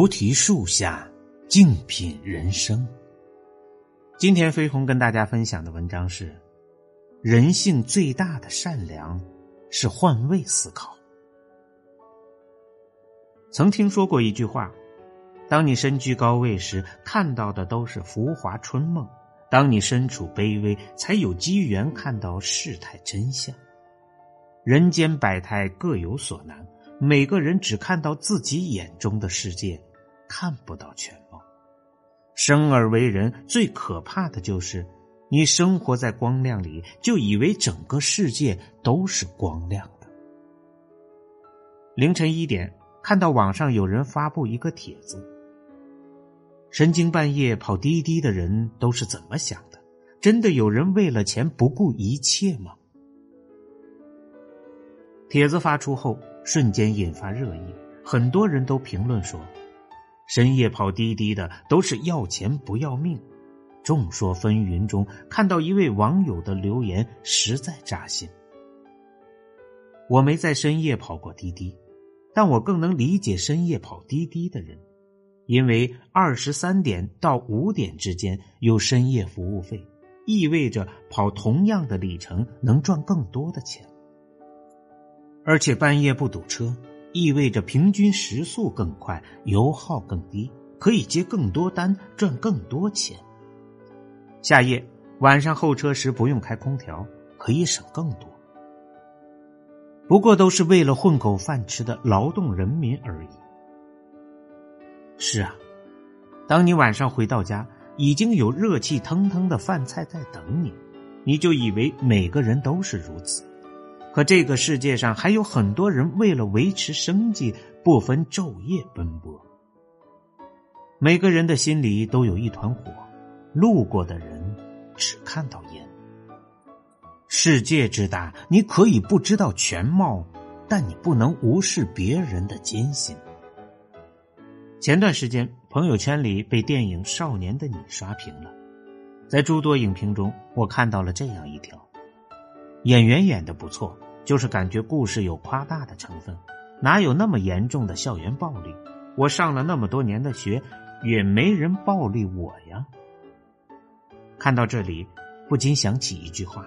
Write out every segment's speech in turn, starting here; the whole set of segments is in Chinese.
菩提树下，静品人生。今天飞鸿跟大家分享的文章是：人性最大的善良是换位思考。曾听说过一句话：当你身居高位时，看到的都是浮华春梦；当你身处卑微，才有机缘看到世态真相。人间百态，各有所难。每个人只看到自己眼中的世界，看不到全貌。生而为人，最可怕的就是你生活在光亮里，就以为整个世界都是光亮的。凌晨一点，看到网上有人发布一个帖子：深更半夜跑滴滴的人都是怎么想的？真的有人为了钱不顾一切吗？帖子发出后。瞬间引发热议，很多人都评论说：“深夜跑滴滴的都是要钱不要命。”众说纷纭中，看到一位网友的留言，实在扎心。我没在深夜跑过滴滴，但我更能理解深夜跑滴滴的人，因为二十三点到五点之间有深夜服务费，意味着跑同样的里程能赚更多的钱。而且半夜不堵车，意味着平均时速更快，油耗更低，可以接更多单，赚更多钱。夏夜晚上候车时不用开空调，可以省更多。不过都是为了混口饭吃的劳动人民而已。是啊，当你晚上回到家，已经有热气腾腾的饭菜在等你，你就以为每个人都是如此。可这个世界上还有很多人为了维持生计，不分昼夜奔波。每个人的心里都有一团火，路过的人只看到烟。世界之大，你可以不知道全貌，但你不能无视别人的艰辛。前段时间，朋友圈里被电影《少年的你》刷屏了，在诸多影评中，我看到了这样一条。演员演的不错，就是感觉故事有夸大的成分，哪有那么严重的校园暴力？我上了那么多年的学，也没人暴力我呀。看到这里，不禁想起一句话：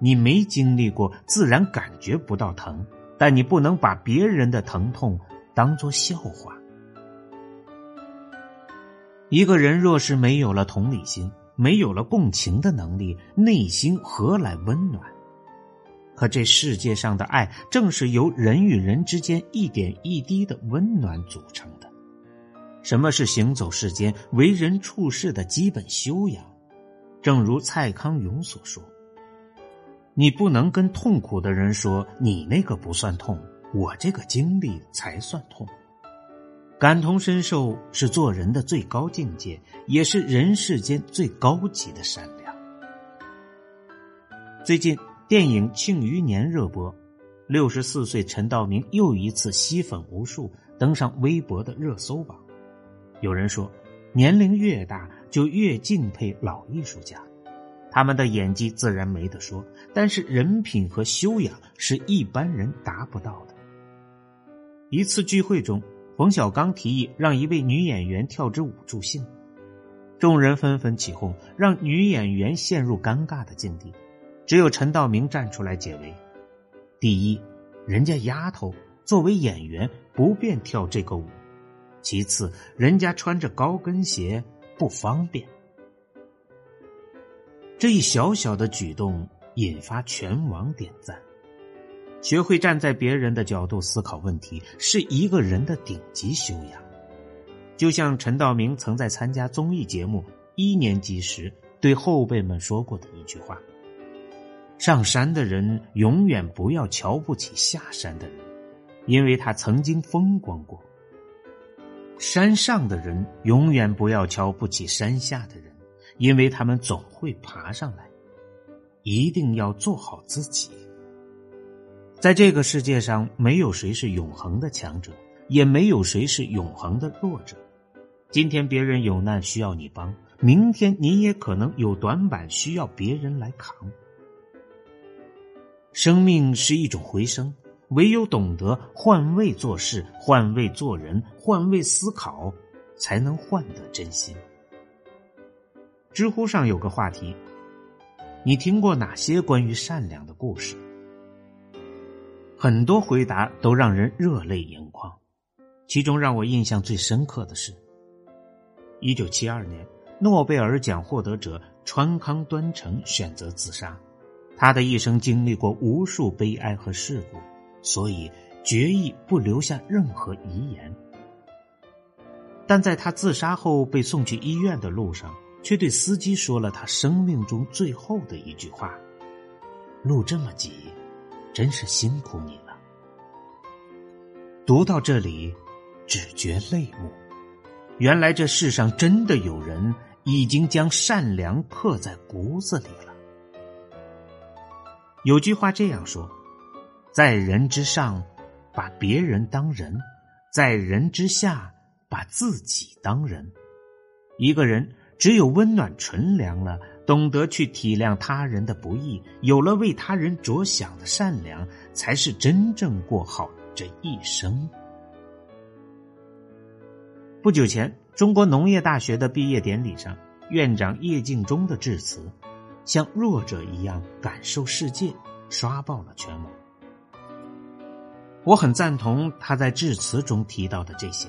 你没经历过，自然感觉不到疼，但你不能把别人的疼痛当做笑话。一个人若是没有了同理心，没有了共情的能力，内心何来温暖？可这世界上的爱，正是由人与人之间一点一滴的温暖组成的。什么是行走世间、为人处事的基本修养？正如蔡康永所说：“你不能跟痛苦的人说你那个不算痛，我这个经历才算痛。”感同身受是做人的最高境界，也是人世间最高级的善良。最近。电影《庆余年》热播，六十四岁陈道明又一次吸粉无数，登上微博的热搜榜。有人说，年龄越大就越敬佩老艺术家，他们的演技自然没得说，但是人品和修养是一般人达不到的。一次聚会中，冯小刚提议让一位女演员跳支舞助兴，众人纷纷起哄，让女演员陷入尴尬的境地。只有陈道明站出来解围。第一，人家丫头作为演员不便跳这个舞；其次，人家穿着高跟鞋不方便。这一小小的举动引发全网点赞。学会站在别人的角度思考问题，是一个人的顶级修养。就像陈道明曾在参加综艺节目一年级时对后辈们说过的一句话。上山的人永远不要瞧不起下山的人，因为他曾经风光过；山上的人永远不要瞧不起山下的人，因为他们总会爬上来。一定要做好自己。在这个世界上，没有谁是永恒的强者，也没有谁是永恒的弱者。今天别人有难需要你帮，明天你也可能有短板需要别人来扛。生命是一种回声，唯有懂得换位做事、换位做人、换位思考，才能换得真心。知乎上有个话题：你听过哪些关于善良的故事？很多回答都让人热泪盈眶。其中让我印象最深刻的是，一九七二年诺贝尔奖获得者川康端成选择自杀。他的一生经历过无数悲哀和事故，所以决意不留下任何遗言。但在他自杀后被送去医院的路上，却对司机说了他生命中最后的一句话：“路这么急，真是辛苦你了。”读到这里。只觉泪目。原来这世上真的有人已经将善良刻在骨子里了。有句话这样说：“在人之上，把别人当人；在人之下，把自己当人。”一个人只有温暖纯良了，懂得去体谅他人的不易，有了为他人着想的善良，才是真正过好这一生。不久前，中国农业大学的毕业典礼上，院长叶敬忠的致辞，像弱者一样感受世界，刷爆了全网。我很赞同他在致辞中提到的这些。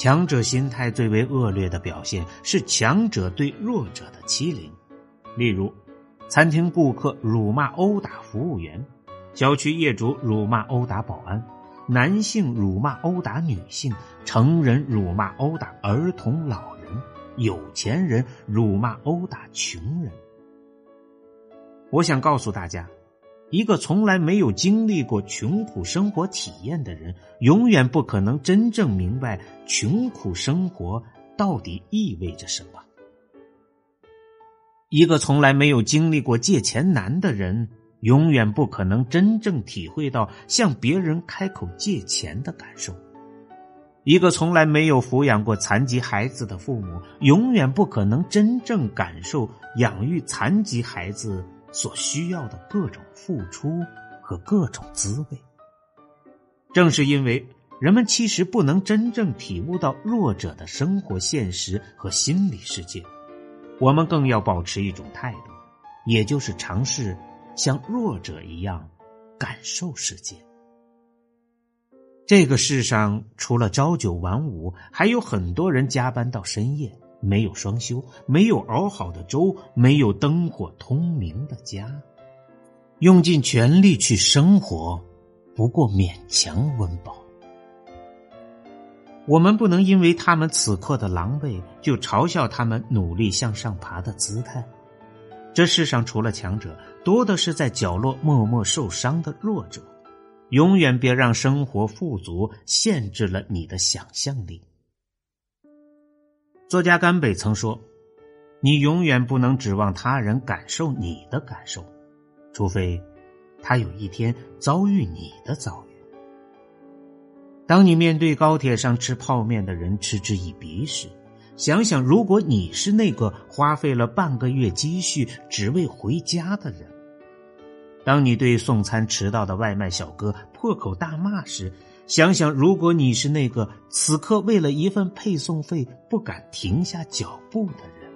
强者心态最为恶劣的表现是强者对弱者的欺凌，例如，餐厅顾客辱骂殴打服务员，小区业主辱骂殴打保安。男性辱骂殴打女性，成人辱骂殴打儿童老人，有钱人辱骂殴打穷人。我想告诉大家，一个从来没有经历过穷苦生活体验的人，永远不可能真正明白穷苦生活到底意味着什么。一个从来没有经历过借钱难的人。永远不可能真正体会到向别人开口借钱的感受。一个从来没有抚养过残疾孩子的父母，永远不可能真正感受养育残疾孩子所需要的各种付出和各种滋味。正是因为人们其实不能真正体悟到弱者的生活现实和心理世界，我们更要保持一种态度，也就是尝试。像弱者一样感受世界。这个世上除了朝九晚五，还有很多人加班到深夜，没有双休，没有熬好的粥，没有灯火通明的家，用尽全力去生活，不过勉强温饱。我们不能因为他们此刻的狼狈，就嘲笑他们努力向上爬的姿态。这世上除了强者，多的是在角落默默受伤的弱者。永远别让生活富足限制了你的想象力。作家甘北曾说：“你永远不能指望他人感受你的感受，除非他有一天遭遇你的遭遇。”当你面对高铁上吃泡面的人嗤之以鼻时，想想，如果你是那个花费了半个月积蓄只为回家的人；当你对送餐迟到的外卖小哥破口大骂时，想想，如果你是那个此刻为了一份配送费不敢停下脚步的人；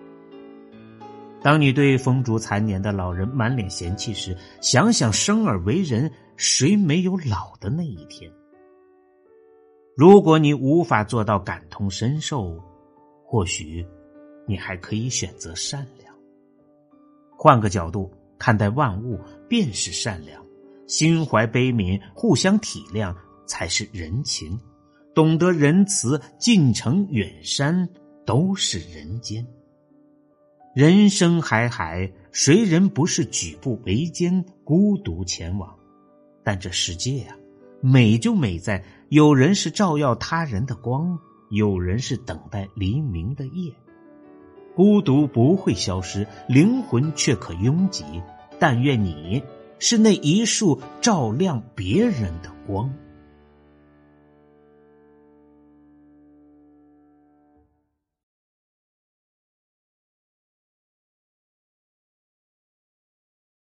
当你对风烛残年的老人满脸嫌弃时，想想生而为人，谁没有老的那一天？如果你无法做到感同身受，或许，你还可以选择善良。换个角度看待万物，便是善良。心怀悲悯，互相体谅，才是人情。懂得仁慈，近城远山都是人间。人生海海，谁人不是举步维艰，孤独前往？但这世界啊，美就美在有人是照耀他人的光。有人是等待黎明的夜，孤独不会消失，灵魂却可拥挤。但愿你是那一束照亮别人的光。